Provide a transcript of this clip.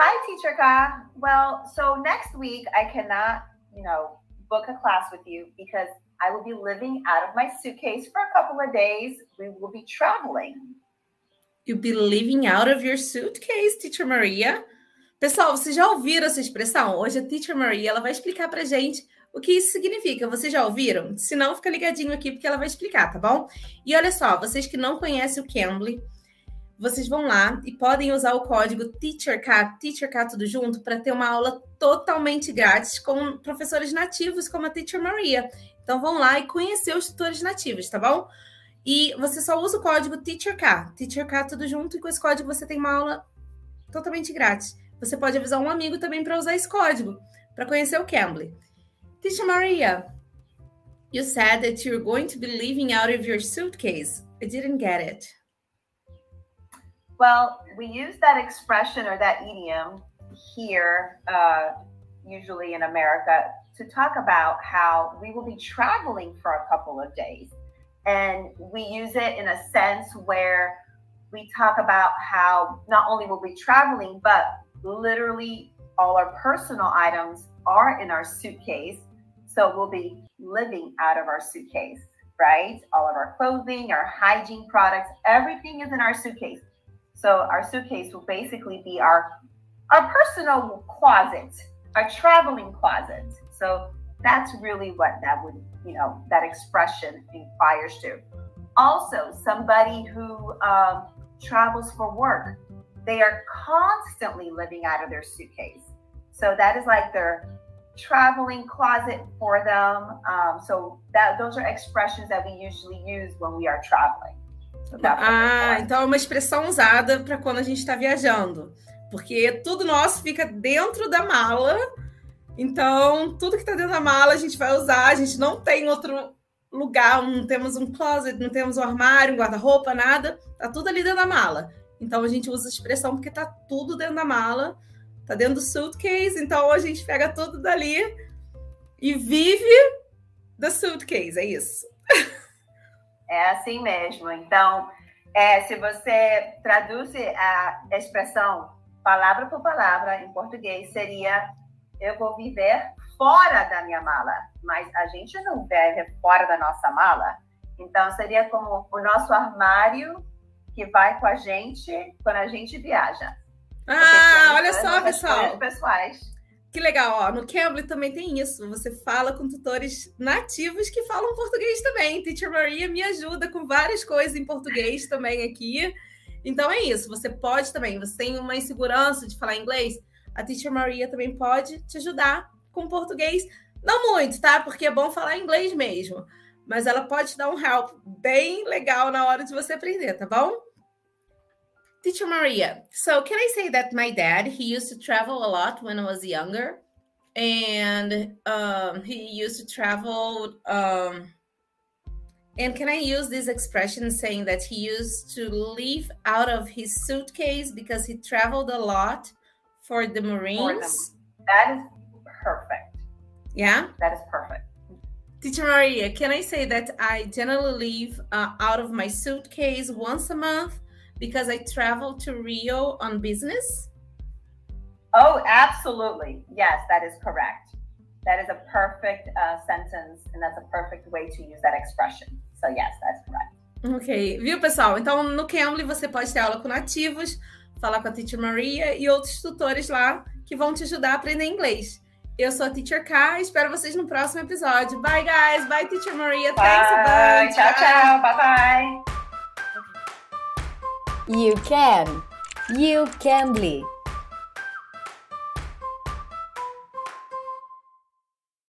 Hi, Teacher Ka. Well, so next week I cannot, you know, book a class with you because I will be living out of my suitcase for a couple of days. We will be traveling. You'll be living out of your suitcase, Teacher Maria. Pessoal, vocês já ouviram essa expressão? Hoje a Teacher Maria ela vai explicar para gente o que isso significa. Vocês já ouviram? Se não, fica ligadinho aqui porque ela vai explicar, tá bom? E olha só, vocês que não conhecem o Cambly, vocês vão lá e podem usar o código TEACHERK, TEACHERK tudo junto, para ter uma aula totalmente grátis com professores nativos como a Teacher Maria. Então vão lá e conhecer os tutores nativos, tá bom? E você só usa o código TEACHERK, TEACHERK tudo junto, e com esse código você tem uma aula totalmente grátis. Você pode avisar um amigo também para usar esse código, para conhecer o Cambly. Teacher Maria, you said that you're going to be living out of your suitcase. I didn't get it. Well, we use that expression or that idiom here, uh, usually in America, to talk about how we will be traveling for a couple of days. And we use it in a sense where we talk about how not only will we be traveling, but literally all our personal items are in our suitcase. So we'll be living out of our suitcase, right? All of our clothing, our hygiene products, everything is in our suitcase. So our suitcase will basically be our our personal closet, our traveling closet. So that's really what that would, you know, that expression inquires to. Also, somebody who um, travels for work, they are constantly living out of their suitcase. So that is like their traveling closet for them. Um, so that those are expressions that we usually use when we are traveling. Ah, então é uma expressão usada para quando a gente está viajando. Porque tudo nosso fica dentro da mala. Então, tudo que está dentro da mala a gente vai usar. A gente não tem outro lugar, não temos um closet, não temos um armário, um guarda-roupa, nada. Tá tudo ali dentro da mala. Então a gente usa a expressão porque tá tudo dentro da mala, tá dentro do suitcase, então a gente pega tudo dali e vive da suitcase, é isso. É assim mesmo. Então, é, se você traduz a expressão palavra por palavra em português, seria eu vou viver fora da minha mala. Mas a gente não vive fora da nossa mala. Então, seria como o nosso armário que vai com a gente quando a gente viaja. Ah, olha só, pessoal. Pessoais. Que legal, ó. No Cambly também tem isso. Você fala com tutores nativos que falam português também. Teacher Maria me ajuda com várias coisas em português também aqui. Então é isso. Você pode também. Você tem uma insegurança de falar inglês? A Teacher Maria também pode te ajudar com português. Não muito, tá? Porque é bom falar inglês mesmo. Mas ela pode te dar um help bem legal na hora de você aprender, tá bom? Teacher Maria, so can I say that my dad, he used to travel a lot when I was younger. And um, he used to travel. Um, and can I use this expression saying that he used to leave out of his suitcase because he traveled a lot for the Marines? For that is perfect. Yeah? That is perfect. Teacher Maria, can I say that I generally leave uh, out of my suitcase once a month because I travel to Rio on business? Oh, absolutely. Yes, that is correct. That is a perfect uh, sentence, and that's a perfect way to use that expression. So, yes, that's correct. Ok, viu, pessoal? Então, no Cambly você pode ter aula com nativos, falar com a Teacher Maria e outros tutores lá que vão te ajudar a aprender inglês. Eu sou a Teacher K, espero vocês no próximo episódio. Bye, guys. Bye, Teacher Maria. Bye. Thanks a bunch. Tchau, tchau. Bye, bye. You can. You can be.